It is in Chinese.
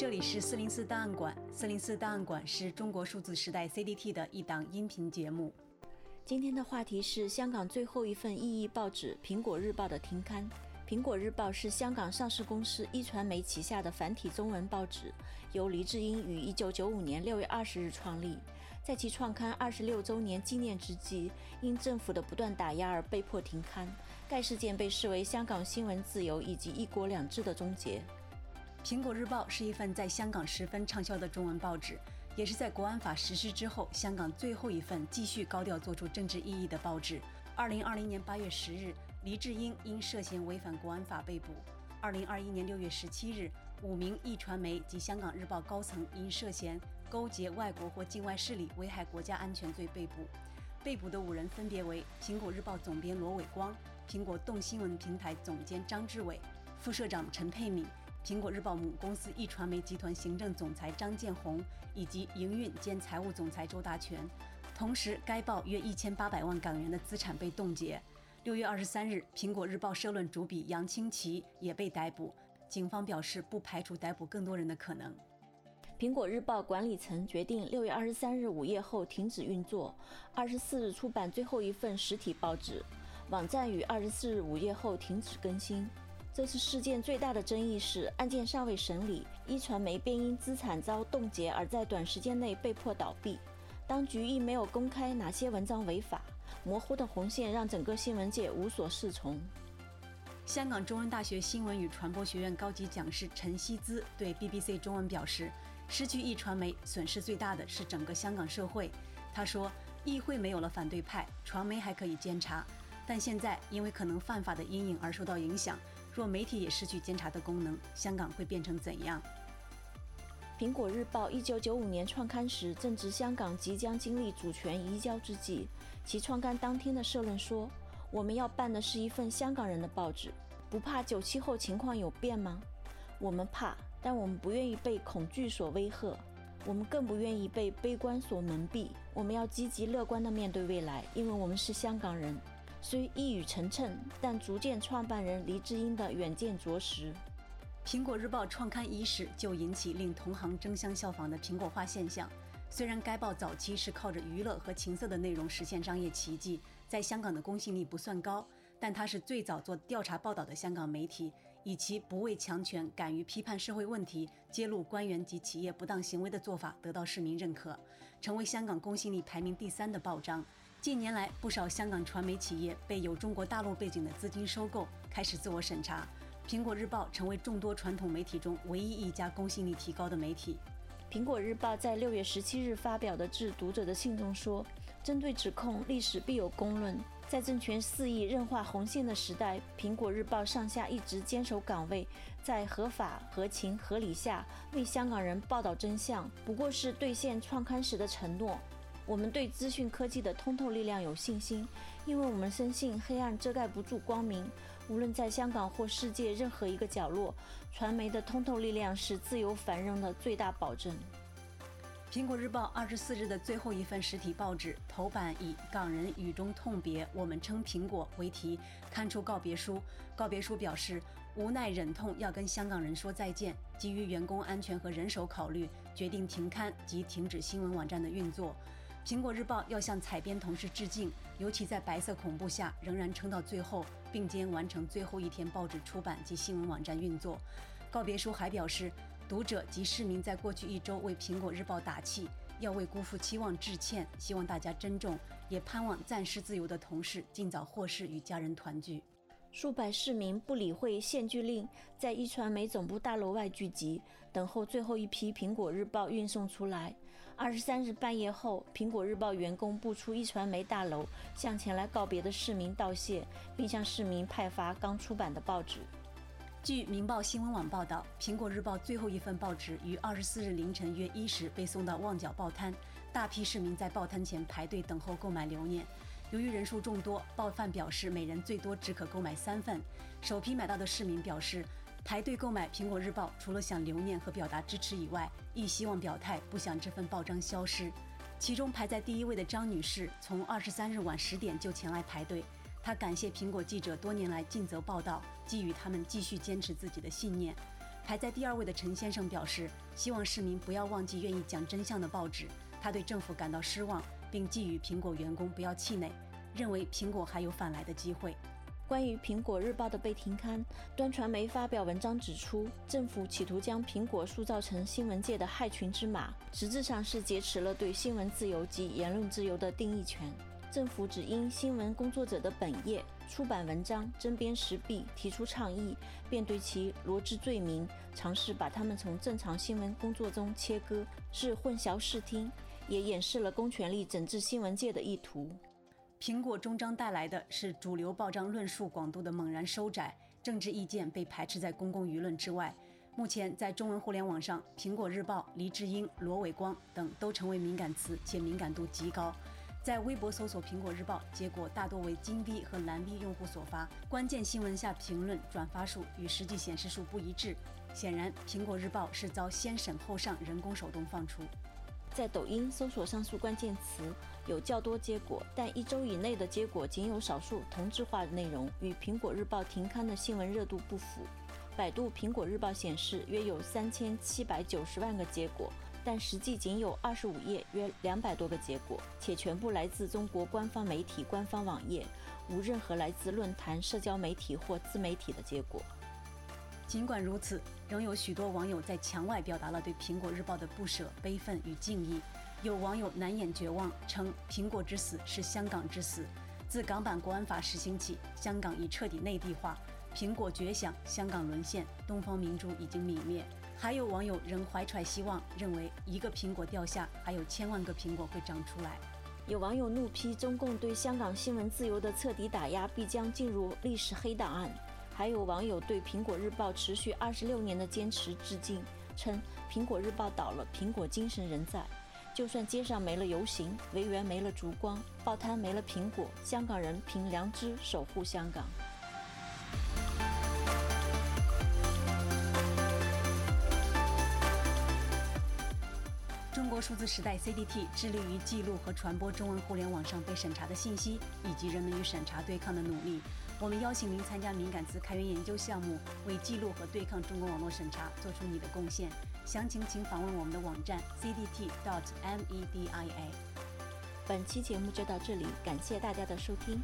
这里是四零四档案馆。四零四档案馆是中国数字时代 CDT 的一档音频节目。今天的话题是香港最后一份意义报纸《苹果日报》的停刊。《苹果日报》是香港上市公司壹传媒旗下的繁体中文报纸，由黎智英于一九九五年六月二十日创立。在其创刊二十六周年纪念之际，因政府的不断打压而被迫停刊。该事件被视为香港新闻自由以及一国两制的终结。《苹果日报》是一份在香港十分畅销的中文报纸，也是在国安法实施之后，香港最后一份继续高调做出政治意义的报纸。二零二零年八月十日，黎智英因涉嫌违反国安法被捕。二零二一年六月十七日，五名易传媒及香港日报高层因涉嫌勾结外国或境外势力危害国家安全罪被捕。被捕的五人分别为《苹果日报》总编罗伟光、苹果动新闻平台总监张志伟、副社长陈佩敏。苹果日报母公司壹传媒集团行政总裁张建宏以及营运兼财务总裁周达全，同时该报约一千八百万港元的资产被冻结。六月二十三日，苹果日报社论主笔杨清奇也被逮捕。警方表示不排除逮捕更多人的可能。苹果日报管理层决定六月二十三日午夜后停止运作，二十四日出版最后一份实体报纸，网站于二十四日午夜后停止更新。这次事件最大的争议是，案件尚未审理，一传媒便因资产遭冻结而在短时间内被迫倒闭。当局亦没有公开哪些文章违法，模糊的红线让整个新闻界无所适从。香港中文大学新闻与传播学院高级讲师陈希姿对 BBC 中文表示：“失去一传媒，损失最大的是整个香港社会。”他说：“议会没有了反对派，传媒还可以监察，但现在因为可能犯法的阴影而受到影响。”若媒体也失去监察的功能，香港会变成怎样？苹果日报一九九五年创刊时，正值香港即将经历主权移交之际。其创刊当天的社论说：“我们要办的是一份香港人的报纸，不怕九七后情况有变吗？我们怕，但我们不愿意被恐惧所威吓，我们更不愿意被悲观所蒙蔽。我们要积极乐观地面对未来，因为我们是香港人。”虽一语成谶，但足见创办人黎智英的远见卓识。苹果日报创刊伊始就引起令同行争相效仿的苹果化现象。虽然该报早期是靠着娱乐和情色的内容实现商业奇迹，在香港的公信力不算高，但它是最早做调查报道的香港媒体，以其不畏强权、敢于批判社会问题、揭露官员及企业不当行为的做法得到市民认可，成为香港公信力排名第三的报章。近年来，不少香港传媒企业被有中国大陆背景的资金收购，开始自我审查。苹果日报成为众多传统媒体中唯一一家公信力提高的媒体。苹果日报在六月十七日发表的致读者的信中说：“针对指控，历史必有公论。在政权肆意任画红线的时代，苹果日报上下一直坚守岗位，在合法、合情、合理下为香港人报道真相，不过是兑现创刊时的承诺。”我们对资讯科技的通透力量有信心，因为我们深信黑暗遮盖不住光明。无论在香港或世界任何一个角落，传媒的通透力量是自由繁荣的最大保证。苹果日报二十四日的最后一份实体报纸头版以“港人雨中痛别，我们称苹果”为题，刊出告别书。告别书表示，无奈忍痛要跟香港人说再见，基于员工安全和人手考虑，决定停刊及停止新闻网站的运作。苹果日报要向采编同事致敬，尤其在白色恐怖下仍然撑到最后，并肩完成最后一天报纸出版及新闻网站运作。告别书还表示，读者及市民在过去一周为苹果日报打气，要为辜负期望致歉，希望大家珍重，也盼望暂时自由的同事尽早获释，与家人团聚。数百市民不理会限聚令，在壹传媒总部大楼外聚集，等候最后一批苹果日报运送出来。二十三日半夜后，苹果日报员工步出一传媒大楼，向前来告别的市民道谢，并向市民派发刚出版的报纸。据《明报新闻网》报道，苹果日报最后一份报纸于二十四日凌晨约一时被送到旺角报摊，大批市民在报摊前排队等候购买留念。由于人数众多，报贩表示每人最多只可购买三份。首批买到的市民表示，排队购买《苹果日报》除了想留念和表达支持以外，亦希望表态不想这份报章消失。其中排在第一位的张女士，从二十三日晚十点就前来排队。她感谢苹果记者多年来尽责报道，寄予他们继续坚持自己的信念。排在第二位的陈先生表示，希望市民不要忘记愿意讲真相的报纸。他对政府感到失望，并寄予苹果员工不要气馁，认为苹果还有反来的机会。关于苹果日报的被停刊，端传媒发表文章指出，政府企图将苹果塑造成新闻界的害群之马，实质上是劫持了对新闻自由及言论自由的定义权。政府只因新闻工作者的本业出版文章针砭时弊，提出倡议，便对其罗织罪名，尝试把他们从正常新闻工作中切割，是混淆视听，也掩饰了公权力整治新闻界的意图。苹果终章带来的是主流报章论述广度的猛然收窄，政治意见被排斥在公共舆论之外。目前在中文互联网上，苹果日报、黎智英、罗伟光等都成为敏感词，且敏感度极高。在微博搜索“苹果日报”，结果大多为金币和蓝币用户所发。关键新闻下评论转发数与实际显示数不一致，显然苹果日报是遭先审后上人工手动放出。在抖音搜索上述关键词，有较多结果，但一周以内的结果仅有少数同质化的内容，与苹果日报停刊的新闻热度不符。百度苹果日报显示约有三千七百九十万个结果，但实际仅有二十五页，约两百多个结果，且全部来自中国官方媒体官方网页，无任何来自论坛、社交媒体或自媒体的结果。尽管如此，仍有许多网友在墙外表达了对苹果日报的不舍、悲愤与敬意。有网友难掩绝望，称“苹果之死是香港之死”。自港版国安法实行起，香港已彻底内地化，苹果绝响，香港沦陷，东方明珠已经泯灭。还有网友仍怀揣希望，认为一个苹果掉下，还有千万个苹果会长出来。有网友怒批中共对香港新闻自由的彻底打压，必将进入历史黑档案。还有网友对《苹果日报》持续二十六年的坚持致敬，称《苹果日报》倒了，苹果精神仍在。就算街上没了游行，维园没了烛光，报摊没了苹果，香港人凭良知守护香港。中国数字时代 （CDT） 致力于记录和传播中文互联网上被审查的信息，以及人们与审查对抗的努力。我们邀请您参加敏感词开源研究项目，为记录和对抗中国网络审查做出你的贡献。详情请访问我们的网站 cdt.media。本期节目就到这里，感谢大家的收听。